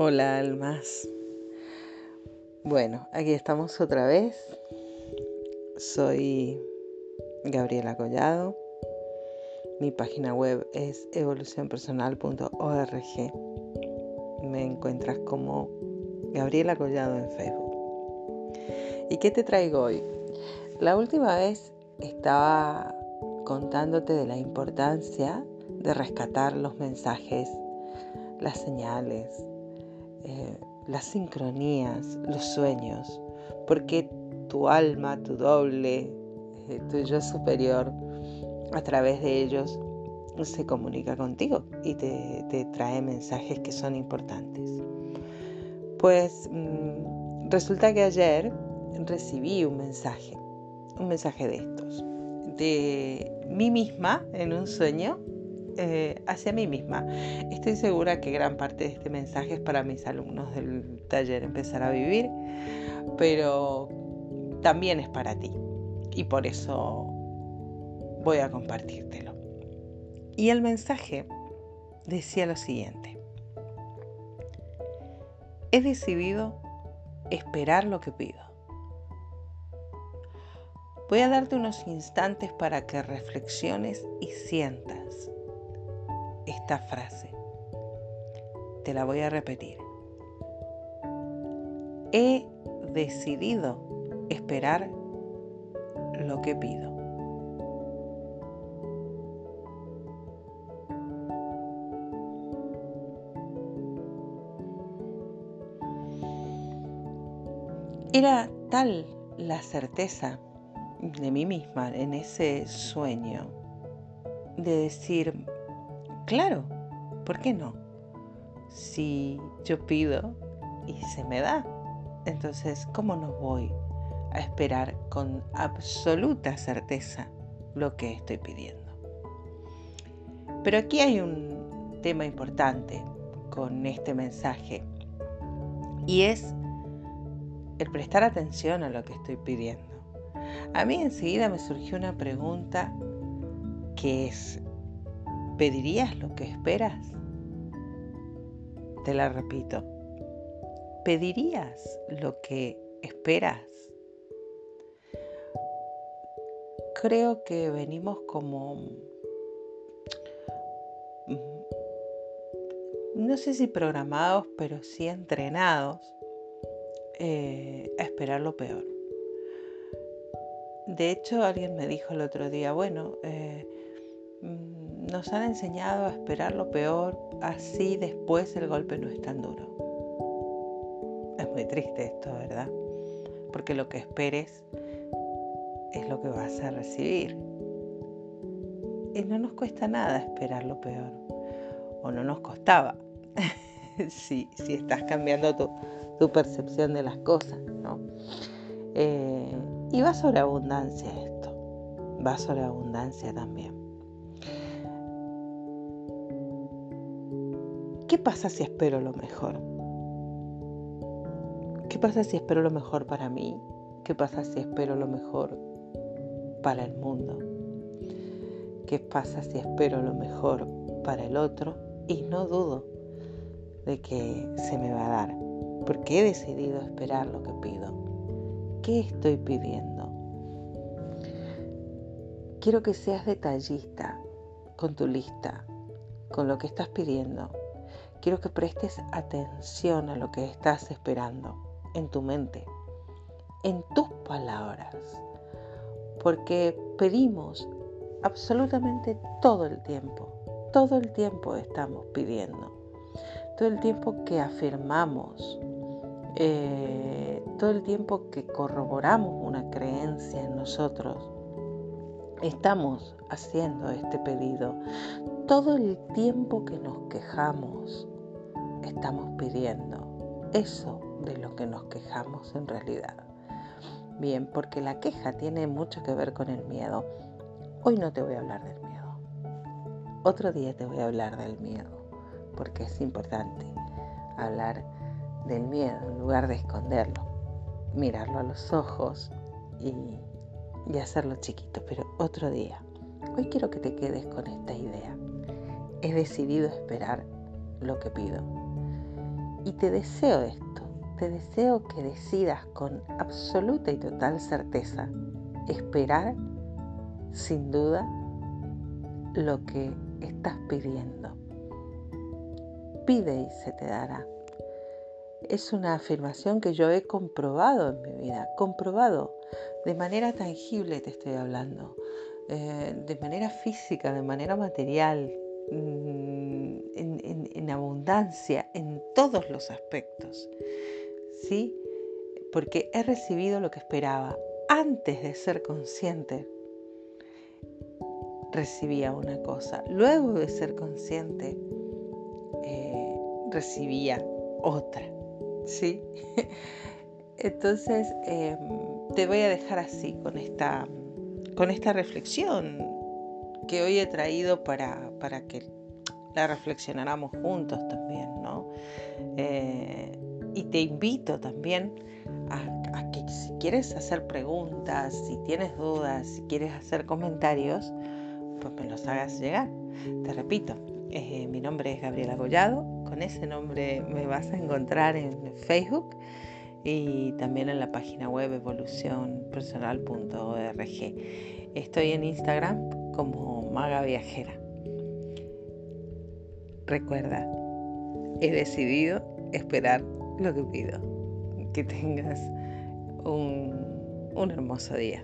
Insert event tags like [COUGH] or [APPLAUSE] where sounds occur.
Hola almas. Bueno, aquí estamos otra vez. Soy Gabriela Collado. Mi página web es evolucionpersonal.org. Me encuentras como Gabriela Collado en Facebook. ¿Y qué te traigo hoy? La última vez estaba contándote de la importancia de rescatar los mensajes, las señales, eh, las sincronías, los sueños, porque tu alma, tu doble, eh, tu yo superior, a través de ellos se comunica contigo y te, trae mensajes que son importantes. Pues mm, resulta que ayer recibí un mensaje, un mensaje de estos, de mí misma en un sueño eh, hacia mí misma. Estoy segura que gran parte de este mensaje es para mis alumnos del taller Empezar a Vivir, pero también es para ti y por eso voy a compartírtelo. Y el mensaje decía lo siguiente. He decidido esperar lo que pido. Voy a darte unos instantes para que reflexiones y sientas esta frase. Te la voy a repetir. He decidido esperar lo que pido. Era tal la certeza de mí misma en ese sueño de decir, Claro, ¿por qué no? Si yo pido y se me da, entonces, ¿cómo no voy a esperar con absoluta certeza lo que estoy pidiendo? Pero aquí hay un tema importante con este mensaje y es el prestar atención a lo que estoy pidiendo. A mí enseguida me surgió una pregunta que es, ¿Pedirías lo que esperas? Te la repito. ¿Pedirías lo que esperas? Creo que venimos como, mm, no sé si programados, pero sí entrenados eh, a esperar lo peor. De hecho, alguien me dijo el otro día, bueno, eh, nos han enseñado a esperar lo peor, así después el golpe no es tan duro. Es muy triste esto, ¿verdad? Porque lo que esperes es lo que vas a recibir. Y no nos cuesta nada esperar lo peor. O no nos costaba. [LAUGHS] si, si, estás cambiando tu, percepción de las cosas, ¿no? Eh, y va sobre abundancia esto. Va sobre abundancia también. ¿Qué pasa si espero lo mejor? ¿Qué pasa si espero lo mejor para mí? ¿Qué pasa si espero lo mejor para el mundo? ¿Qué pasa si espero lo mejor para el otro? Y no dudo de que se me va a dar, porque he decidido esperar lo que pido. ¿Qué estoy pidiendo? Quiero que seas detallista con tu lista, con lo que estás pidiendo, quiero que prestes atención a lo que estás esperando en tu mente, en tus palabras, porque pedimos absolutamente todo el tiempo, todo el tiempo estamos pidiendo, todo el tiempo que afirmamos, eh, todo el tiempo que corroboramos una creencia en nosotros, estamos haciendo este pedido. Todo el tiempo que nos quejamos, estamos pidiendo eso de lo que nos quejamos en realidad. Bien, porque la queja tiene mucho que ver con el miedo. Hoy no te voy a hablar del miedo. Otro día te voy a hablar del miedo, porque es importante hablar del miedo en lugar de esconderlo, mirarlo a los ojos y, y hacerlo chiquito, pero otro día. Hoy quiero que te quedes con esta idea. He decidido esperar lo que pido Y te deseo esto, te deseo que decidas con absoluta y total certeza esperar sin duda lo que estás pidiendo. Pide y se te dará. Es una afirmación que yo he comprobado en mi vida, comprobado de manera tangible te estoy hablando, eh, de manera física, de manera material, mm, en todos los aspectos. ¿Sí? Porque he recibido lo que esperaba antes de ser consciente recibía una cosa, luego de ser consciente eh, recibía otra, ¿sí? [LAUGHS] Entonces em, te voy a dejar así con esta, con esta reflexión que hoy he traído para, para que la juntos también, ¿no? Eh, y te invito también a, a, que si quieres hacer preguntas, si tienes dudas, si quieres hacer comentarios, pues me los hagas llegar. Te repito, eh, mi nombre es Gabriela Gollado, con ese nombre me vas a encontrar en Facebook y también en la página web evolucionpersonal.org. Estoy en Instagram como Maga Viajera. Recuerda, he decidido esperar lo que pido. Que tengas un, hermoso día.